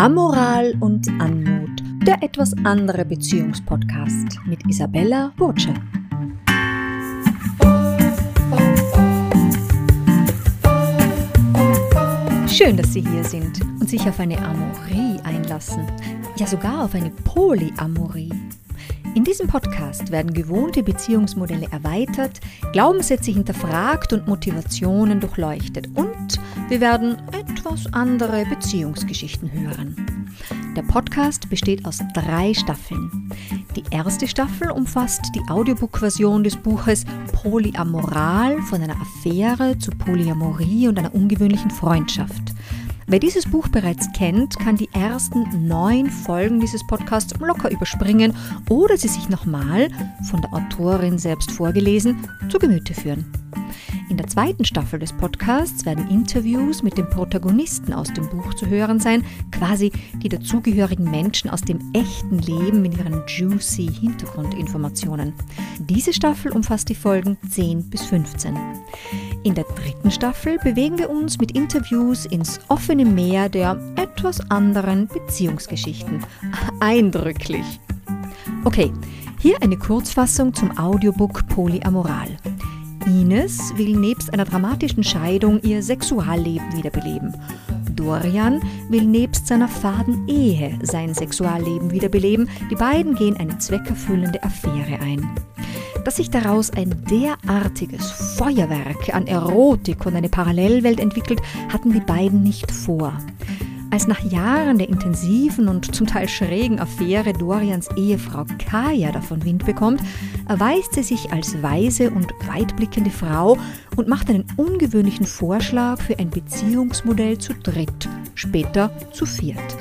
Amoral und Anmut, der etwas andere Beziehungspodcast mit Isabella Burtsche. Schön, dass Sie hier sind und sich auf eine Amorie einlassen. Ja, sogar auf eine Polyamorie. In diesem Podcast werden gewohnte Beziehungsmodelle erweitert, Glaubenssätze hinterfragt und Motivationen durchleuchtet und wir werden etwas andere Beziehungsgeschichten hören. Der Podcast besteht aus drei Staffeln. Die erste Staffel umfasst die Audiobook-Version des Buches Polyamoral von einer Affäre zu Polyamorie und einer ungewöhnlichen Freundschaft. Wer dieses Buch bereits kennt, kann die ersten neun Folgen dieses Podcasts locker überspringen oder sie sich nochmal, von der Autorin selbst vorgelesen, zu Gemüte führen. In der zweiten Staffel des Podcasts werden Interviews mit den Protagonisten aus dem Buch zu hören sein, quasi die dazugehörigen Menschen aus dem echten Leben mit ihren juicy Hintergrundinformationen. Diese Staffel umfasst die Folgen 10 bis 15. In der dritten Staffel bewegen wir uns mit Interviews ins offene Meer der etwas anderen Beziehungsgeschichten. Eindrücklich. Okay, hier eine Kurzfassung zum Audiobook Polyamoral. Ines will nebst einer dramatischen Scheidung ihr Sexualleben wiederbeleben. Dorian will nebst seiner faden Ehe sein Sexualleben wiederbeleben. Die beiden gehen eine zweckerfüllende Affäre ein. Dass sich daraus ein derartiges Feuerwerk an Erotik und eine Parallelwelt entwickelt, hatten die beiden nicht vor. Als nach Jahren der intensiven und zum Teil schrägen Affäre Dorians Ehefrau Kaya davon Wind bekommt, erweist sie sich als weise und weitblickende Frau und macht einen ungewöhnlichen Vorschlag für ein Beziehungsmodell zu dritt, später zu viert.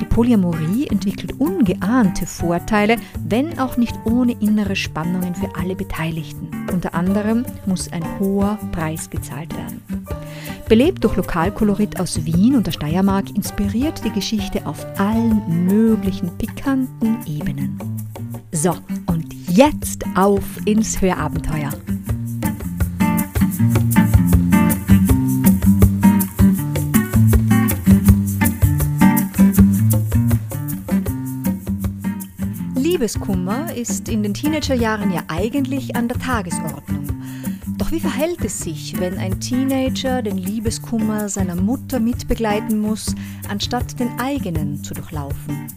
Die Polyamorie entwickelt ungeahnte Vorteile, wenn auch nicht ohne innere Spannungen für alle Beteiligten. Unter anderem muss ein hoher Preis gezahlt werden. Belebt durch Lokalkolorit aus Wien und der Steiermark inspiriert die Geschichte auf allen möglichen pikanten Ebenen. So, und jetzt auf ins Hörabenteuer. Liebeskummer ist in den Teenagerjahren ja eigentlich an der Tagesordnung. Doch wie verhält es sich, wenn ein Teenager den Liebeskummer seiner Mutter mitbegleiten muss, anstatt den eigenen zu durchlaufen?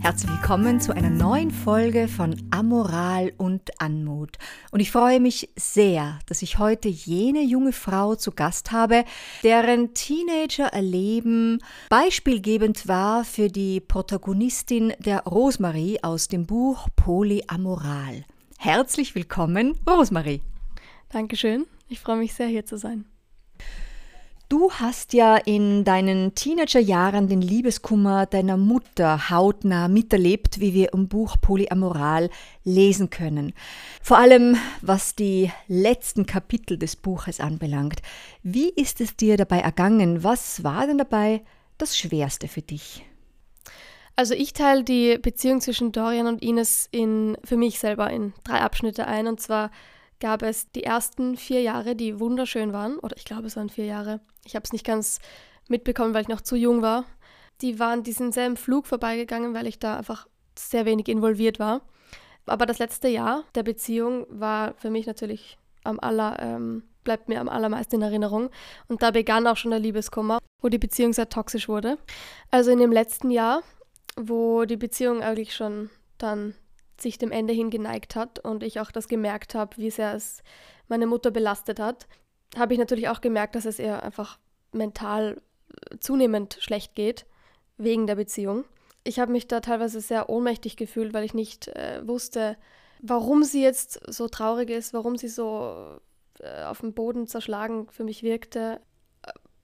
Herzlich willkommen zu einer neuen Folge von Amoral und Anmut. Und ich freue mich sehr, dass ich heute jene junge Frau zu Gast habe, deren Teenager-Erleben beispielgebend war für die Protagonistin der Rosmarie aus dem Buch Polyamoral. Herzlich willkommen, Rosmarie. Dankeschön. Ich freue mich sehr, hier zu sein. Du hast ja in deinen Teenagerjahren den Liebeskummer deiner Mutter hautnah miterlebt, wie wir im Buch Polyamoral lesen können. Vor allem was die letzten Kapitel des Buches anbelangt. Wie ist es dir dabei ergangen? Was war denn dabei das Schwerste für dich? Also ich teile die Beziehung zwischen Dorian und Ines in, für mich selber in drei Abschnitte ein. Und zwar gab es die ersten vier Jahre, die wunderschön waren. Oder ich glaube, es waren vier Jahre. Ich habe es nicht ganz mitbekommen, weil ich noch zu jung war. Die waren diesen selben Flug vorbeigegangen, weil ich da einfach sehr wenig involviert war. Aber das letzte Jahr der Beziehung war für mich natürlich am aller, ähm, bleibt mir am allermeisten in Erinnerung. Und da begann auch schon der Liebeskummer, wo die Beziehung sehr toxisch wurde. Also in dem letzten Jahr, wo die Beziehung eigentlich schon dann sich dem Ende hin geneigt hat und ich auch das gemerkt habe, wie sehr es meine Mutter belastet hat, habe ich natürlich auch gemerkt, dass es ihr einfach mental zunehmend schlecht geht, wegen der Beziehung. Ich habe mich da teilweise sehr ohnmächtig gefühlt, weil ich nicht äh, wusste, warum sie jetzt so traurig ist, warum sie so äh, auf dem Boden zerschlagen für mich wirkte.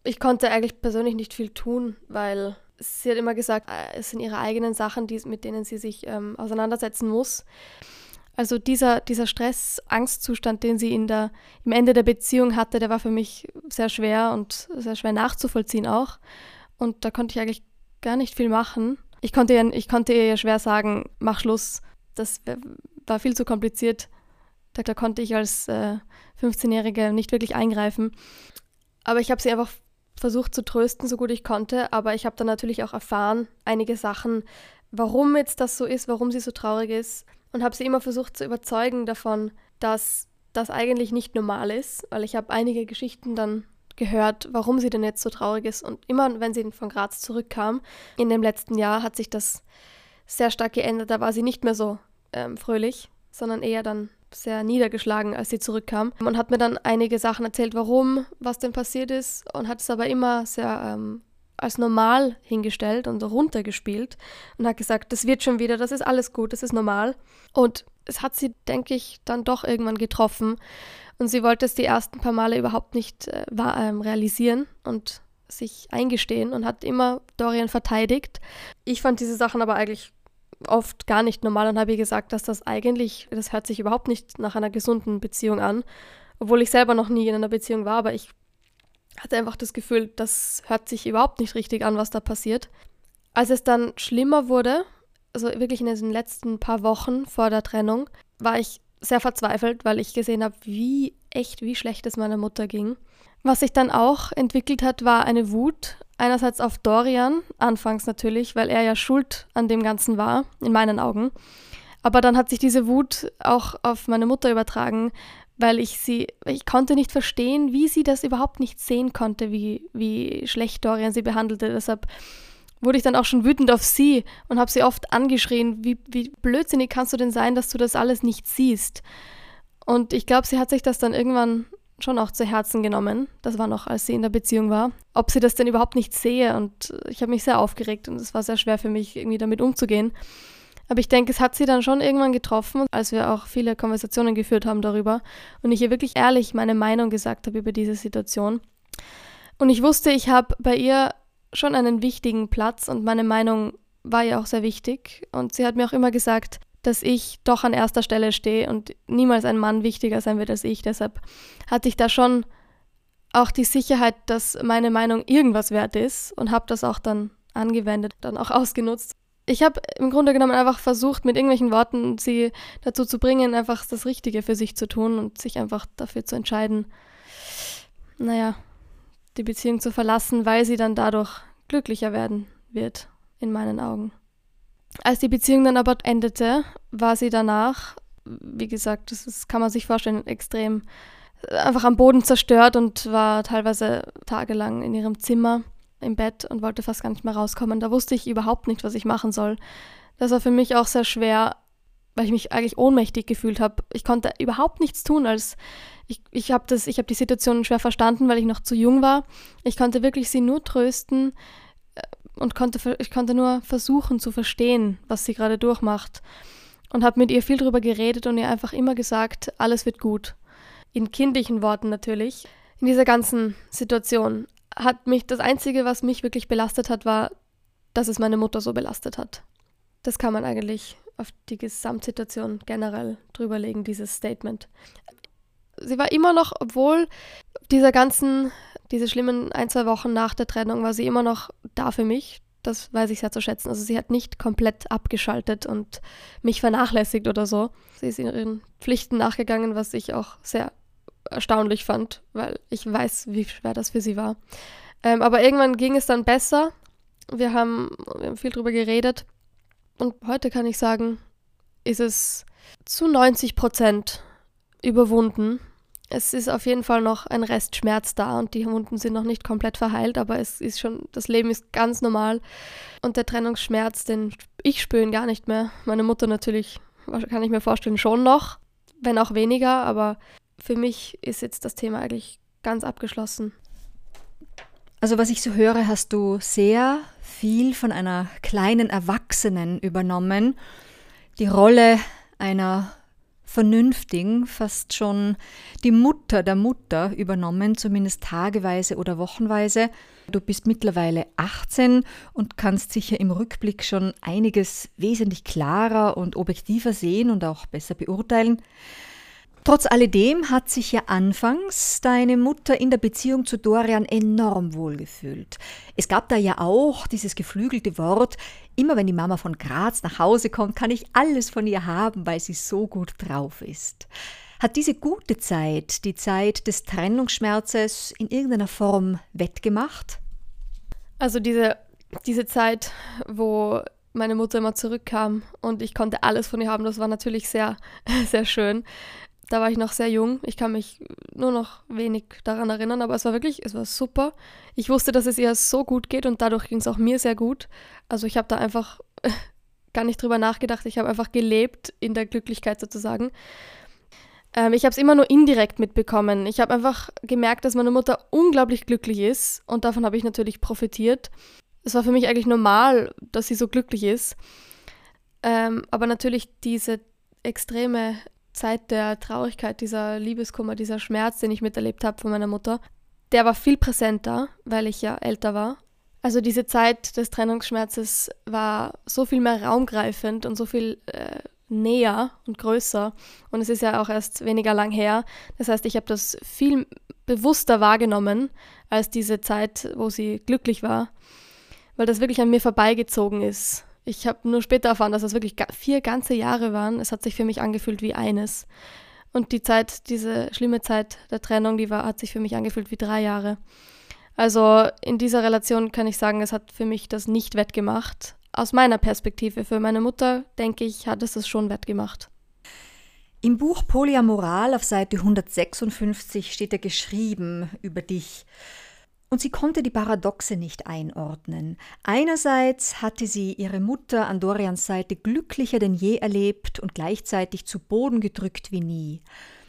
Ich konnte eigentlich persönlich nicht viel tun, weil sie hat immer gesagt, äh, es sind ihre eigenen Sachen, die, mit denen sie sich ähm, auseinandersetzen muss. Also dieser, dieser Stress, Angstzustand, den sie in der, im Ende der Beziehung hatte, der war für mich sehr schwer und sehr schwer nachzuvollziehen auch. Und da konnte ich eigentlich gar nicht viel machen. Ich konnte ihr, ich konnte ihr ja schwer sagen, mach Schluss. Das war viel zu kompliziert. Da, da konnte ich als äh, 15-Jährige nicht wirklich eingreifen. Aber ich habe sie einfach versucht zu trösten, so gut ich konnte, aber ich habe dann natürlich auch erfahren, einige Sachen, warum jetzt das so ist, warum sie so traurig ist und habe sie immer versucht zu überzeugen davon, dass das eigentlich nicht normal ist, weil ich habe einige Geschichten dann gehört, warum sie denn jetzt so traurig ist. Und immer, wenn sie von Graz zurückkam, in dem letzten Jahr hat sich das sehr stark geändert. Da war sie nicht mehr so ähm, fröhlich, sondern eher dann sehr niedergeschlagen, als sie zurückkam. Und hat mir dann einige Sachen erzählt, warum, was denn passiert ist. Und hat es aber immer sehr ähm, als normal hingestellt und runtergespielt. Und hat gesagt, das wird schon wieder, das ist alles gut, das ist normal. Und es hat sie, denke ich, dann doch irgendwann getroffen. Und sie wollte es die ersten paar Male überhaupt nicht äh, ähm, realisieren und sich eingestehen und hat immer Dorian verteidigt. Ich fand diese Sachen aber eigentlich oft gar nicht normal und habe ihr gesagt, dass das eigentlich, das hört sich überhaupt nicht nach einer gesunden Beziehung an, obwohl ich selber noch nie in einer Beziehung war, aber ich hatte einfach das Gefühl, das hört sich überhaupt nicht richtig an, was da passiert. Als es dann schlimmer wurde, also wirklich in den letzten paar Wochen vor der Trennung, war ich sehr verzweifelt, weil ich gesehen habe, wie echt, wie schlecht es meiner Mutter ging. Was sich dann auch entwickelt hat, war eine Wut. Einerseits auf Dorian, anfangs natürlich, weil er ja schuld an dem Ganzen war, in meinen Augen. Aber dann hat sich diese Wut auch auf meine Mutter übertragen, weil ich sie, ich konnte nicht verstehen, wie sie das überhaupt nicht sehen konnte, wie, wie schlecht Dorian sie behandelte. Deshalb wurde ich dann auch schon wütend auf sie und habe sie oft angeschrien, wie, wie blödsinnig kannst du denn sein, dass du das alles nicht siehst. Und ich glaube, sie hat sich das dann irgendwann schon auch zu Herzen genommen. Das war noch, als sie in der Beziehung war. Ob sie das denn überhaupt nicht sehe. Und ich habe mich sehr aufgeregt und es war sehr schwer für mich, irgendwie damit umzugehen. Aber ich denke, es hat sie dann schon irgendwann getroffen, als wir auch viele Konversationen geführt haben darüber und ich ihr wirklich ehrlich meine Meinung gesagt habe über diese Situation. Und ich wusste, ich habe bei ihr schon einen wichtigen Platz und meine Meinung war ja auch sehr wichtig. Und sie hat mir auch immer gesagt, dass ich doch an erster Stelle stehe und niemals ein Mann wichtiger sein wird als ich. Deshalb hatte ich da schon auch die Sicherheit, dass meine Meinung irgendwas wert ist und habe das auch dann angewendet, dann auch ausgenutzt. Ich habe im Grunde genommen einfach versucht, mit irgendwelchen Worten sie dazu zu bringen, einfach das Richtige für sich zu tun und sich einfach dafür zu entscheiden, naja, die Beziehung zu verlassen, weil sie dann dadurch glücklicher werden wird, in meinen Augen. Als die Beziehung dann aber endete, war sie danach, wie gesagt, das ist, kann man sich vorstellen, extrem äh, einfach am Boden zerstört und war teilweise tagelang in ihrem Zimmer im Bett und wollte fast gar nicht mehr rauskommen. Da wusste ich überhaupt nicht, was ich machen soll. Das war für mich auch sehr schwer, weil ich mich eigentlich ohnmächtig gefühlt habe. Ich konnte überhaupt nichts tun, als ich, ich habe habe die Situation schwer verstanden, weil ich noch zu jung war. Ich konnte wirklich sie nur trösten und konnte, ich konnte nur versuchen zu verstehen, was sie gerade durchmacht. Und habe mit ihr viel darüber geredet und ihr einfach immer gesagt, alles wird gut. In kindlichen Worten natürlich. In dieser ganzen Situation hat mich das Einzige, was mich wirklich belastet hat, war, dass es meine Mutter so belastet hat. Das kann man eigentlich auf die Gesamtsituation generell drüberlegen, dieses Statement. Sie war immer noch, obwohl dieser ganzen, diese schlimmen ein, zwei Wochen nach der Trennung, war sie immer noch da für mich. Das weiß ich sehr zu schätzen. Also sie hat nicht komplett abgeschaltet und mich vernachlässigt oder so. Sie ist ihren Pflichten nachgegangen, was ich auch sehr erstaunlich fand, weil ich weiß, wie schwer das für sie war. Ähm, aber irgendwann ging es dann besser. Wir haben, wir haben viel drüber geredet und heute kann ich sagen, ist es zu 90 Prozent überwunden. Es ist auf jeden Fall noch ein Rest Schmerz da und die Wunden sind noch nicht komplett verheilt, aber es ist schon, das Leben ist ganz normal. Und der Trennungsschmerz, den ich spüre gar nicht mehr. Meine Mutter natürlich, kann ich mir vorstellen, schon noch, wenn auch weniger, aber für mich ist jetzt das Thema eigentlich ganz abgeschlossen. Also was ich so höre, hast du sehr viel von einer kleinen Erwachsenen übernommen. Die Rolle einer vernünftigen, fast schon die Mutter der Mutter übernommen, zumindest tageweise oder wochenweise. Du bist mittlerweile 18 und kannst sicher im Rückblick schon einiges wesentlich klarer und objektiver sehen und auch besser beurteilen. Trotz alledem hat sich ja anfangs deine Mutter in der Beziehung zu Dorian enorm wohlgefühlt. Es gab da ja auch dieses geflügelte Wort, immer wenn die Mama von Graz nach Hause kommt, kann ich alles von ihr haben, weil sie so gut drauf ist. Hat diese gute Zeit, die Zeit des Trennungsschmerzes, in irgendeiner Form wettgemacht? Also diese, diese Zeit, wo meine Mutter immer zurückkam und ich konnte alles von ihr haben, das war natürlich sehr, sehr schön. Da war ich noch sehr jung. Ich kann mich nur noch wenig daran erinnern, aber es war wirklich, es war super. Ich wusste, dass es ihr so gut geht und dadurch ging es auch mir sehr gut. Also ich habe da einfach gar nicht drüber nachgedacht. Ich habe einfach gelebt in der Glücklichkeit sozusagen. Ähm, ich habe es immer nur indirekt mitbekommen. Ich habe einfach gemerkt, dass meine Mutter unglaublich glücklich ist und davon habe ich natürlich profitiert. Es war für mich eigentlich normal, dass sie so glücklich ist. Ähm, aber natürlich diese extreme Zeit der Traurigkeit, dieser Liebeskummer, dieser Schmerz, den ich miterlebt habe von meiner Mutter, der war viel präsenter, weil ich ja älter war. Also diese Zeit des Trennungsschmerzes war so viel mehr raumgreifend und so viel äh, näher und größer. Und es ist ja auch erst weniger lang her. Das heißt, ich habe das viel bewusster wahrgenommen als diese Zeit, wo sie glücklich war, weil das wirklich an mir vorbeigezogen ist. Ich habe nur später erfahren, dass das wirklich vier ganze Jahre waren. Es hat sich für mich angefühlt wie eines. Und die Zeit, diese schlimme Zeit der Trennung, die war, hat sich für mich angefühlt wie drei Jahre. Also in dieser Relation kann ich sagen, es hat für mich das nicht wettgemacht. Aus meiner Perspektive, für meine Mutter, denke ich, hat es das schon wettgemacht. Im Buch Polyamoral auf Seite 156 steht er geschrieben über dich. Und sie konnte die Paradoxe nicht einordnen. Einerseits hatte sie ihre Mutter an Dorians Seite glücklicher denn je erlebt und gleichzeitig zu Boden gedrückt wie nie.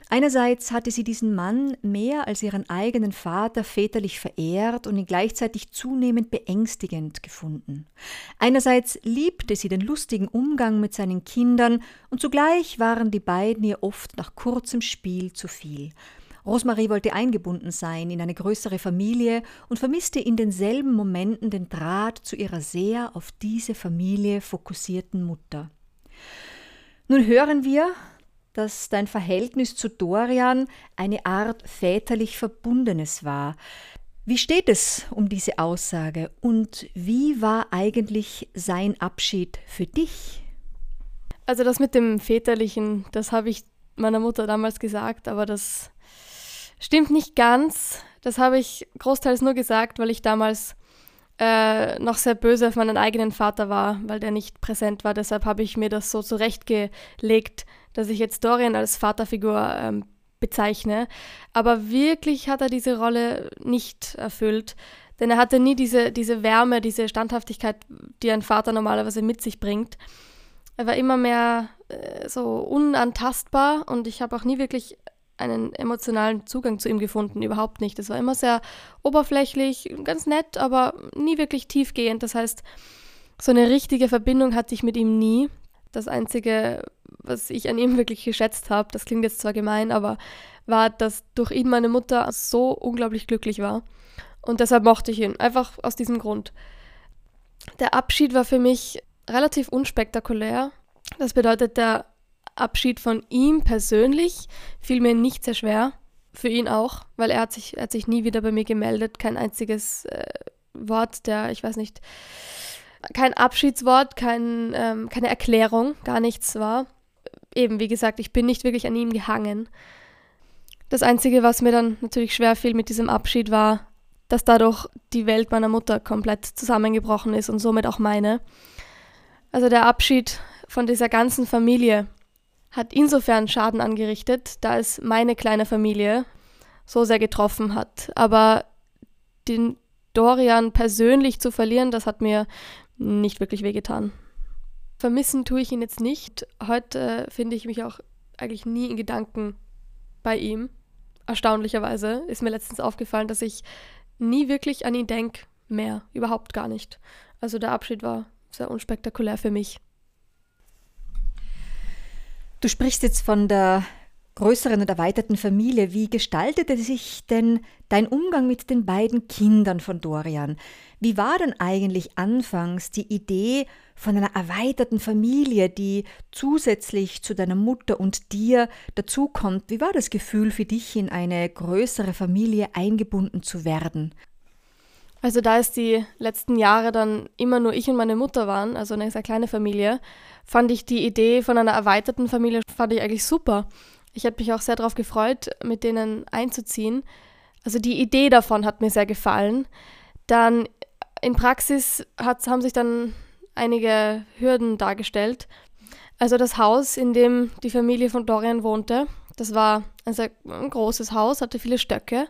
Einerseits hatte sie diesen Mann mehr als ihren eigenen Vater väterlich verehrt und ihn gleichzeitig zunehmend beängstigend gefunden. Einerseits liebte sie den lustigen Umgang mit seinen Kindern und zugleich waren die beiden ihr oft nach kurzem Spiel zu viel. Rosemarie wollte eingebunden sein in eine größere Familie und vermisste in denselben Momenten den Draht zu ihrer sehr auf diese Familie fokussierten Mutter. Nun hören wir, dass dein Verhältnis zu Dorian eine Art väterlich Verbundenes war. Wie steht es um diese Aussage und wie war eigentlich sein Abschied für dich? Also das mit dem väterlichen, das habe ich meiner Mutter damals gesagt, aber das Stimmt nicht ganz. Das habe ich großteils nur gesagt, weil ich damals äh, noch sehr böse auf meinen eigenen Vater war, weil der nicht präsent war. Deshalb habe ich mir das so zurechtgelegt, dass ich jetzt Dorian als Vaterfigur ähm, bezeichne. Aber wirklich hat er diese Rolle nicht erfüllt, denn er hatte nie diese, diese Wärme, diese Standhaftigkeit, die ein Vater normalerweise mit sich bringt. Er war immer mehr äh, so unantastbar und ich habe auch nie wirklich einen emotionalen Zugang zu ihm gefunden, überhaupt nicht. Es war immer sehr oberflächlich, ganz nett, aber nie wirklich tiefgehend. Das heißt, so eine richtige Verbindung hatte ich mit ihm nie. Das Einzige, was ich an ihm wirklich geschätzt habe, das klingt jetzt zwar gemein, aber war, dass durch ihn meine Mutter so unglaublich glücklich war. Und deshalb mochte ich ihn, einfach aus diesem Grund. Der Abschied war für mich relativ unspektakulär. Das bedeutet, der Abschied von ihm persönlich fiel mir nicht sehr schwer. Für ihn auch, weil er hat sich, hat sich nie wieder bei mir gemeldet. Kein einziges äh, Wort der, ich weiß nicht, kein Abschiedswort, kein, ähm, keine Erklärung, gar nichts war. Eben, wie gesagt, ich bin nicht wirklich an ihm gehangen. Das Einzige, was mir dann natürlich schwer fiel mit diesem Abschied, war, dass dadurch die Welt meiner Mutter komplett zusammengebrochen ist und somit auch meine. Also der Abschied von dieser ganzen Familie, hat insofern Schaden angerichtet, da es meine kleine Familie so sehr getroffen hat. Aber den Dorian persönlich zu verlieren, das hat mir nicht wirklich wehgetan. Vermissen tue ich ihn jetzt nicht. Heute äh, finde ich mich auch eigentlich nie in Gedanken bei ihm. Erstaunlicherweise ist mir letztens aufgefallen, dass ich nie wirklich an ihn denke. Mehr, überhaupt gar nicht. Also der Abschied war sehr unspektakulär für mich. Du sprichst jetzt von der größeren und erweiterten Familie. Wie gestaltete sich denn dein Umgang mit den beiden Kindern von Dorian? Wie war denn eigentlich anfangs die Idee von einer erweiterten Familie, die zusätzlich zu deiner Mutter und dir dazukommt? Wie war das Gefühl für dich, in eine größere Familie eingebunden zu werden? Also da es die letzten Jahre dann immer nur ich und meine Mutter waren, also eine sehr kleine Familie, fand ich die Idee von einer erweiterten Familie fand ich eigentlich super. Ich hätte mich auch sehr darauf gefreut, mit denen einzuziehen. Also die Idee davon hat mir sehr gefallen. Dann in Praxis hat, haben sich dann einige Hürden dargestellt. Also das Haus, in dem die Familie von Dorian wohnte, das war ein sehr großes Haus, hatte viele Stöcke.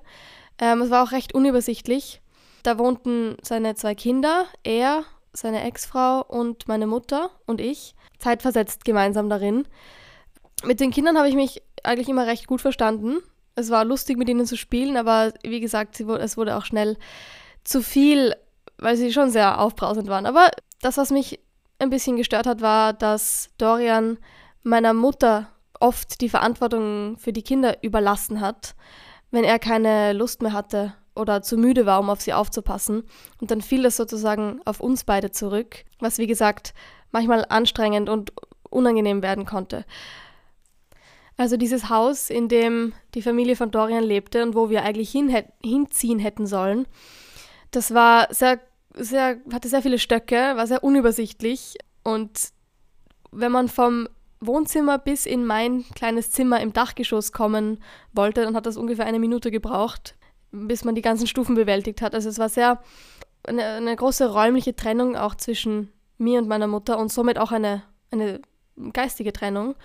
Ähm, es war auch recht unübersichtlich. Da wohnten seine zwei Kinder, er, seine Ex-Frau und meine Mutter und ich, zeitversetzt gemeinsam darin. Mit den Kindern habe ich mich eigentlich immer recht gut verstanden. Es war lustig, mit ihnen zu spielen, aber wie gesagt, es wurde auch schnell zu viel, weil sie schon sehr aufbrausend waren. Aber das, was mich ein bisschen gestört hat, war, dass Dorian meiner Mutter oft die Verantwortung für die Kinder überlassen hat, wenn er keine Lust mehr hatte oder zu müde war, um auf sie aufzupassen. Und dann fiel das sozusagen auf uns beide zurück, was wie gesagt manchmal anstrengend und unangenehm werden konnte. Also dieses Haus, in dem die Familie von Dorian lebte und wo wir eigentlich hin, hinziehen hätten sollen, das war sehr, sehr, hatte sehr viele Stöcke, war sehr unübersichtlich und wenn man vom Wohnzimmer bis in mein kleines Zimmer im Dachgeschoss kommen wollte, dann hat das ungefähr eine Minute gebraucht, bis man die ganzen Stufen bewältigt hat. Also es war sehr eine, eine große räumliche Trennung auch zwischen mir und meiner Mutter und somit auch eine, eine geistige Trennung.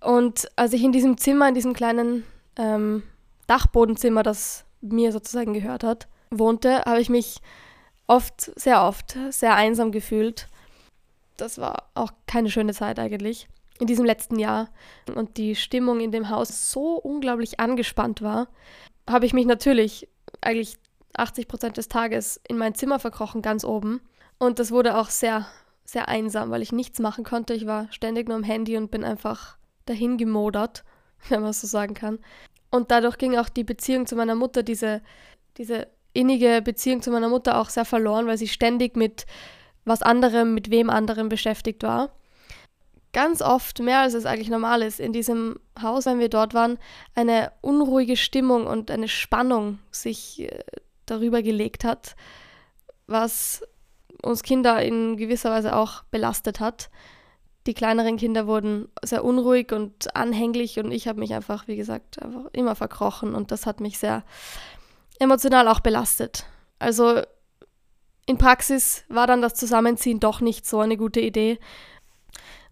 Und als ich in diesem Zimmer, in diesem kleinen ähm, Dachbodenzimmer, das mir sozusagen gehört hat, wohnte, habe ich mich oft, sehr oft, sehr einsam gefühlt. Das war auch keine schöne Zeit eigentlich in diesem letzten Jahr. Und die Stimmung in dem Haus so unglaublich angespannt war, habe ich mich natürlich eigentlich 80 Prozent des Tages in mein Zimmer verkrochen, ganz oben. Und das wurde auch sehr, sehr einsam, weil ich nichts machen konnte. Ich war ständig nur am Handy und bin einfach dahin gemodert, wenn man so sagen kann. Und dadurch ging auch die Beziehung zu meiner Mutter, diese, diese innige Beziehung zu meiner Mutter auch sehr verloren, weil sie ständig mit was anderem, mit wem anderem beschäftigt war. Ganz oft, mehr als es eigentlich normal ist, in diesem Haus, wenn wir dort waren, eine unruhige Stimmung und eine Spannung sich äh, darüber gelegt hat, was uns Kinder in gewisser Weise auch belastet hat die kleineren Kinder wurden sehr unruhig und anhänglich und ich habe mich einfach, wie gesagt, einfach immer verkrochen und das hat mich sehr emotional auch belastet. Also in Praxis war dann das Zusammenziehen doch nicht so eine gute Idee.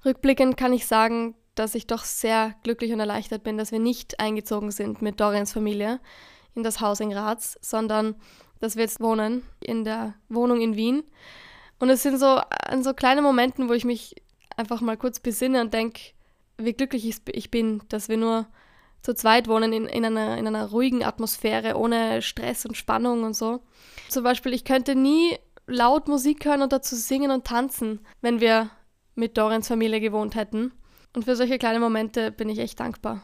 Rückblickend kann ich sagen, dass ich doch sehr glücklich und erleichtert bin, dass wir nicht eingezogen sind mit Dorians Familie in das Haus in Graz, sondern dass wir jetzt wohnen in der Wohnung in Wien. Und es sind so an so kleine Momenten, wo ich mich einfach mal kurz besinne und denke, wie glücklich ich bin, dass wir nur zu zweit wohnen in, in, einer, in einer ruhigen Atmosphäre, ohne Stress und Spannung und so. Zum Beispiel, ich könnte nie laut Musik hören und dazu singen und tanzen, wenn wir mit Dorians Familie gewohnt hätten. Und für solche kleine Momente bin ich echt dankbar.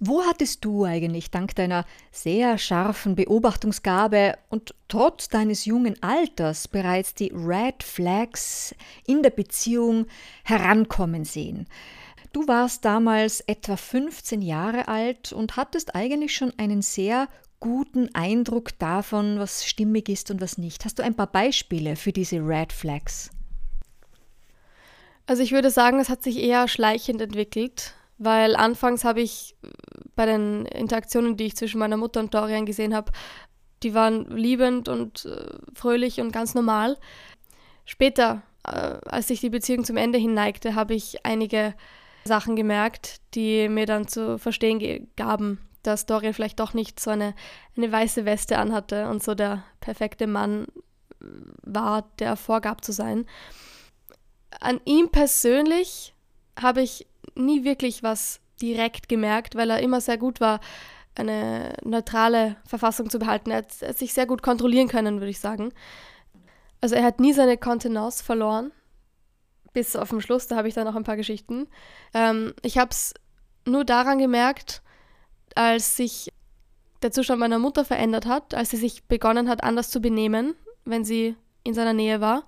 Wo hattest du eigentlich dank deiner sehr scharfen Beobachtungsgabe und trotz deines jungen Alters bereits die Red Flags in der Beziehung herankommen sehen? Du warst damals etwa 15 Jahre alt und hattest eigentlich schon einen sehr guten Eindruck davon, was stimmig ist und was nicht. Hast du ein paar Beispiele für diese Red Flags? Also ich würde sagen, es hat sich eher schleichend entwickelt weil anfangs habe ich bei den Interaktionen, die ich zwischen meiner Mutter und Dorian gesehen habe, die waren liebend und äh, fröhlich und ganz normal. Später, äh, als sich die Beziehung zum Ende hin neigte, habe ich einige Sachen gemerkt, die mir dann zu verstehen gaben, dass Dorian vielleicht doch nicht so eine, eine weiße Weste anhatte und so der perfekte Mann war, der vorgab zu sein. An ihm persönlich habe ich nie wirklich was direkt gemerkt, weil er immer sehr gut war, eine neutrale Verfassung zu behalten. Er hat, er hat sich sehr gut kontrollieren können, würde ich sagen. Also er hat nie seine Kontenance verloren, bis auf den Schluss, da habe ich dann noch ein paar Geschichten. Ähm, ich habe es nur daran gemerkt, als sich der Zustand meiner Mutter verändert hat, als sie sich begonnen hat, anders zu benehmen, wenn sie in seiner Nähe war.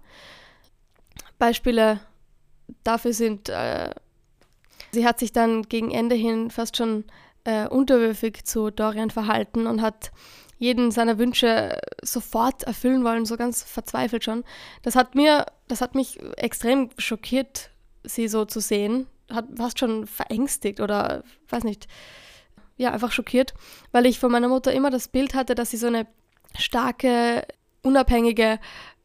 Beispiele dafür sind äh, Sie hat sich dann gegen Ende hin fast schon äh, unterwürfig zu Dorian verhalten und hat jeden seiner Wünsche sofort erfüllen wollen, so ganz verzweifelt schon. Das hat mir, das hat mich extrem schockiert, sie so zu sehen, hat fast schon verängstigt oder weiß nicht, ja, einfach schockiert, weil ich von meiner Mutter immer das Bild hatte, dass sie so eine starke, unabhängige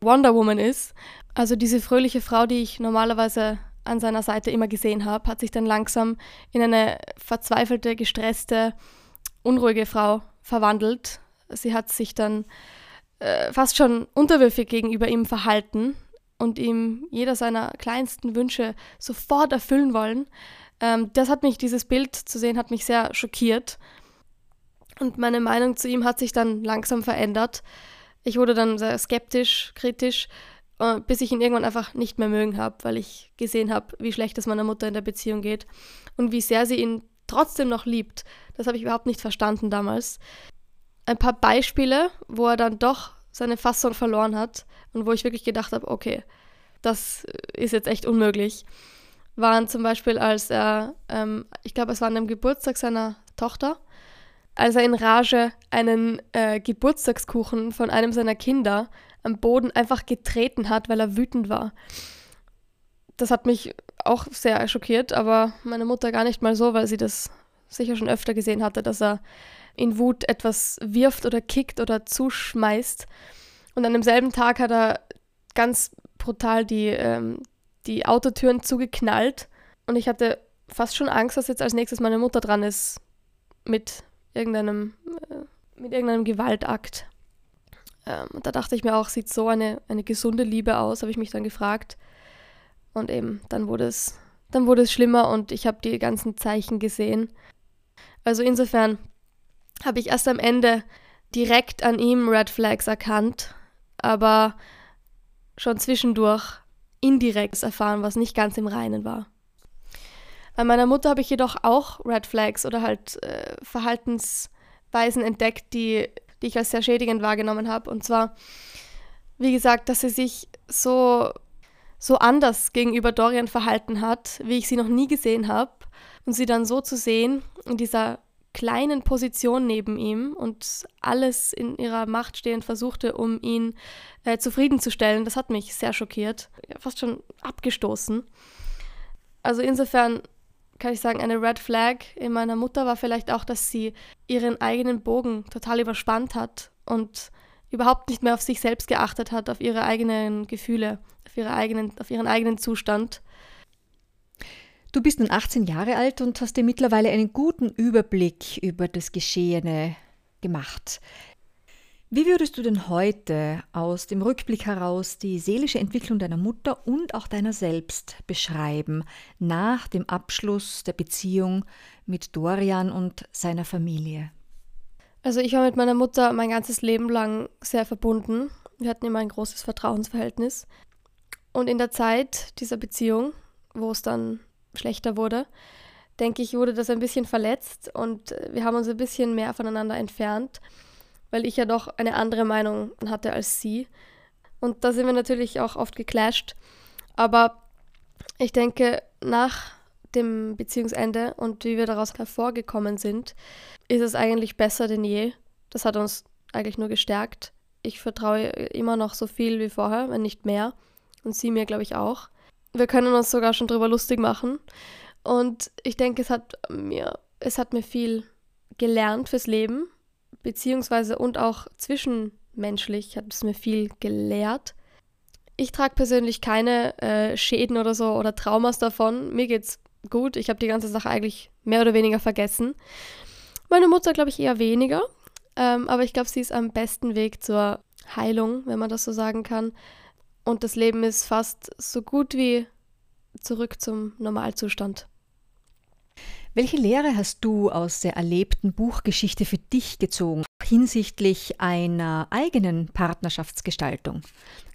Wonder Woman ist. Also diese fröhliche Frau, die ich normalerweise an seiner Seite immer gesehen habe, hat sich dann langsam in eine verzweifelte, gestresste, unruhige Frau verwandelt. Sie hat sich dann äh, fast schon unterwürfig gegenüber ihm verhalten und ihm jeder seiner kleinsten Wünsche sofort erfüllen wollen. Ähm, das hat mich, dieses Bild zu sehen, hat mich sehr schockiert. Und meine Meinung zu ihm hat sich dann langsam verändert. Ich wurde dann sehr skeptisch, kritisch, äh, bis ich ihn irgendwann einfach nicht mehr mögen habe, weil ich gesehen habe, wie schlecht es meiner Mutter in der Beziehung geht und wie sehr sie ihn trotzdem noch liebt. Das habe ich überhaupt nicht verstanden damals. Ein paar Beispiele, wo er dann doch seine Fassung verloren hat und wo ich wirklich gedacht habe, okay, das ist jetzt echt unmöglich, waren zum Beispiel, als er, ähm, ich glaube, es war an dem Geburtstag seiner Tochter, als er in Rage einen äh, Geburtstagskuchen von einem seiner Kinder am Boden einfach getreten hat, weil er wütend war. Das hat mich auch sehr schockiert, aber meine Mutter gar nicht mal so, weil sie das sicher schon öfter gesehen hatte, dass er in Wut etwas wirft oder kickt oder zuschmeißt. Und an demselben Tag hat er ganz brutal die, ähm, die Autotüren zugeknallt. Und ich hatte fast schon Angst, dass jetzt als nächstes meine Mutter dran ist mit irgendeinem, äh, mit irgendeinem Gewaltakt. Ähm, da dachte ich mir auch, sieht so eine, eine gesunde Liebe aus, habe ich mich dann gefragt. Und eben, dann wurde es, dann wurde es schlimmer und ich habe die ganzen Zeichen gesehen. Also insofern habe ich erst am Ende direkt an ihm Red Flags erkannt, aber schon zwischendurch indirekt erfahren, was nicht ganz im Reinen war. Bei meiner Mutter habe ich jedoch auch Red Flags oder halt äh, Verhaltensweisen entdeckt, die, die ich als sehr schädigend wahrgenommen habe. Und zwar, wie gesagt, dass sie sich so, so anders gegenüber Dorian verhalten hat, wie ich sie noch nie gesehen habe. Und sie dann so zu sehen, in dieser kleinen Position neben ihm und alles in ihrer Macht stehend versuchte, um ihn äh, zufriedenzustellen. Das hat mich sehr schockiert, fast schon abgestoßen. Also insofern kann ich sagen, eine Red Flag in meiner Mutter war vielleicht auch, dass sie ihren eigenen Bogen total überspannt hat und überhaupt nicht mehr auf sich selbst geachtet hat, auf ihre eigenen Gefühle, auf, ihre eigenen, auf ihren eigenen Zustand. Du bist nun 18 Jahre alt und hast dir mittlerweile einen guten Überblick über das Geschehene gemacht. Wie würdest du denn heute aus dem Rückblick heraus die seelische Entwicklung deiner Mutter und auch deiner selbst beschreiben nach dem Abschluss der Beziehung mit Dorian und seiner Familie? Also ich war mit meiner Mutter mein ganzes Leben lang sehr verbunden. Wir hatten immer ein großes Vertrauensverhältnis. Und in der Zeit dieser Beziehung, wo es dann schlechter wurde, denke ich, wurde das ein bisschen verletzt und wir haben uns ein bisschen mehr voneinander entfernt weil ich ja doch eine andere Meinung hatte als sie. Und da sind wir natürlich auch oft geclasht. Aber ich denke, nach dem Beziehungsende und wie wir daraus hervorgekommen sind, ist es eigentlich besser denn je. Das hat uns eigentlich nur gestärkt. Ich vertraue immer noch so viel wie vorher, wenn nicht mehr. Und sie mir, glaube ich, auch. Wir können uns sogar schon drüber lustig machen. Und ich denke, es hat mir, es hat mir viel gelernt fürs Leben beziehungsweise und auch zwischenmenschlich hat es mir viel gelehrt. Ich trage persönlich keine äh, Schäden oder so oder Traumas davon. Mir geht's gut. Ich habe die ganze Sache eigentlich mehr oder weniger vergessen. Meine Mutter, glaube ich, eher weniger. Ähm, aber ich glaube, sie ist am besten Weg zur Heilung, wenn man das so sagen kann. Und das Leben ist fast so gut wie zurück zum Normalzustand. Welche Lehre hast du aus der erlebten Buchgeschichte für dich gezogen hinsichtlich einer eigenen Partnerschaftsgestaltung?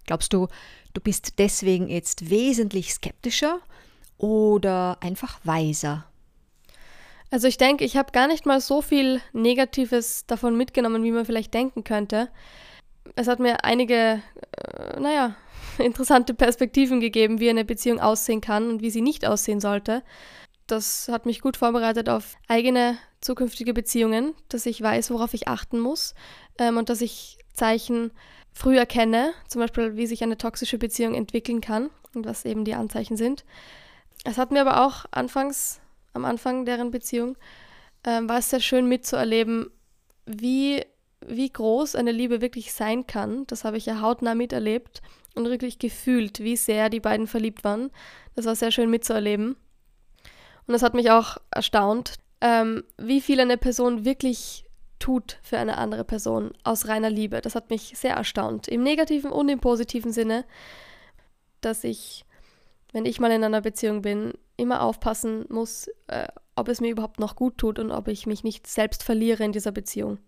Glaubst du, du bist deswegen jetzt wesentlich skeptischer oder einfach weiser? Also ich denke, ich habe gar nicht mal so viel Negatives davon mitgenommen, wie man vielleicht denken könnte. Es hat mir einige, äh, naja, interessante Perspektiven gegeben, wie eine Beziehung aussehen kann und wie sie nicht aussehen sollte das hat mich gut vorbereitet auf eigene zukünftige Beziehungen, dass ich weiß, worauf ich achten muss ähm, und dass ich Zeichen früh erkenne, zum Beispiel wie sich eine toxische Beziehung entwickeln kann und was eben die Anzeichen sind. Es hat mir aber auch anfangs, am Anfang deren Beziehung, ähm, war es sehr schön mitzuerleben, wie, wie groß eine Liebe wirklich sein kann. Das habe ich ja hautnah miterlebt und wirklich gefühlt, wie sehr die beiden verliebt waren. Das war sehr schön mitzuerleben. Und es hat mich auch erstaunt, ähm, wie viel eine Person wirklich tut für eine andere Person aus reiner Liebe. Das hat mich sehr erstaunt. Im negativen und im positiven Sinne, dass ich, wenn ich mal in einer Beziehung bin, immer aufpassen muss, äh, ob es mir überhaupt noch gut tut und ob ich mich nicht selbst verliere in dieser Beziehung.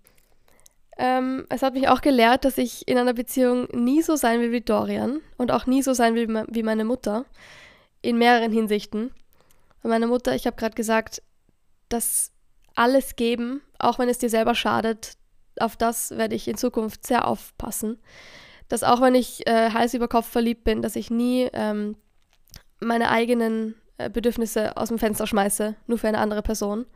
Ähm, es hat mich auch gelehrt, dass ich in einer Beziehung nie so sein will wie Dorian und auch nie so sein will wie meine Mutter. In mehreren Hinsichten. Bei meiner Mutter, ich habe gerade gesagt, dass alles geben, auch wenn es dir selber schadet, auf das werde ich in Zukunft sehr aufpassen. Dass auch wenn ich äh, Hals über Kopf verliebt bin, dass ich nie ähm, meine eigenen äh, Bedürfnisse aus dem Fenster schmeiße, nur für eine andere Person.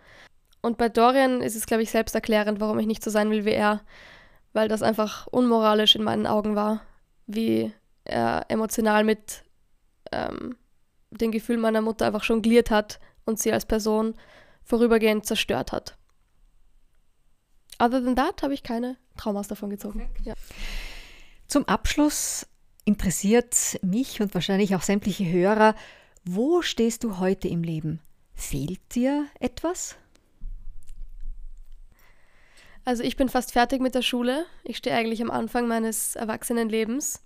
Und bei Dorian ist es, glaube ich, selbsterklärend, warum ich nicht so sein will wie er, weil das einfach unmoralisch in meinen Augen war, wie er emotional mit ähm, den Gefühlen meiner Mutter einfach jongliert hat und sie als Person vorübergehend zerstört hat. Other than that habe ich keine Traumas davon gezogen. Ja. Zum Abschluss interessiert mich und wahrscheinlich auch sämtliche Hörer, wo stehst du heute im Leben? Fehlt dir etwas? Also ich bin fast fertig mit der Schule. Ich stehe eigentlich am Anfang meines Erwachsenenlebens.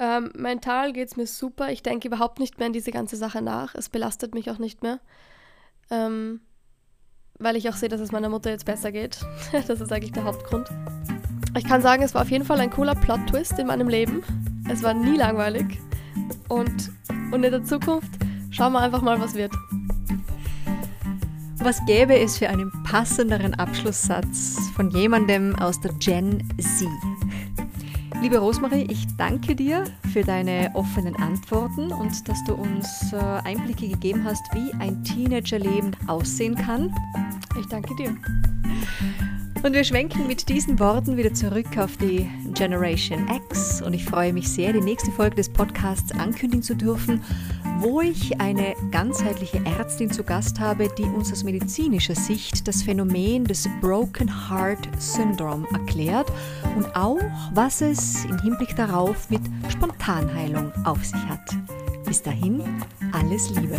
Ähm, mental geht es mir super. Ich denke überhaupt nicht mehr an diese ganze Sache nach. Es belastet mich auch nicht mehr. Ähm, weil ich auch sehe, dass es meiner Mutter jetzt besser geht. das ist eigentlich der Hauptgrund. Ich kann sagen, es war auf jeden Fall ein cooler Plot-Twist in meinem Leben. Es war nie langweilig. Und, und in der Zukunft schauen wir einfach mal, was wird. Was gäbe es für einen passenderen Abschlusssatz von jemandem aus der Gen Z? Liebe Rosmarie, ich danke dir für deine offenen Antworten und dass du uns äh, Einblicke gegeben hast, wie ein Teenagerleben aussehen kann. Ich danke dir. Und wir schwenken mit diesen Worten wieder zurück auf die Generation X und ich freue mich sehr, die nächste Folge des Podcasts ankündigen zu dürfen, wo ich eine ganzheitliche Ärztin zu Gast habe, die uns aus medizinischer Sicht das Phänomen des Broken Heart Syndrome erklärt und auch, was es im Hinblick darauf mit Spontanheilung auf sich hat. Bis dahin, alles Liebe.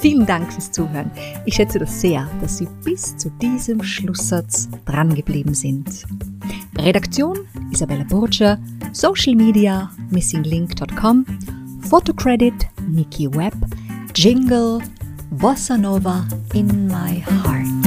Vielen Dank fürs Zuhören. Ich schätze das sehr, dass Sie bis zu diesem Schlusssatz drangeblieben sind. Redaktion Isabella Burger, Social Media missinglink.com, Photocredit Nikki Webb, Jingle Bossa Nova in my heart.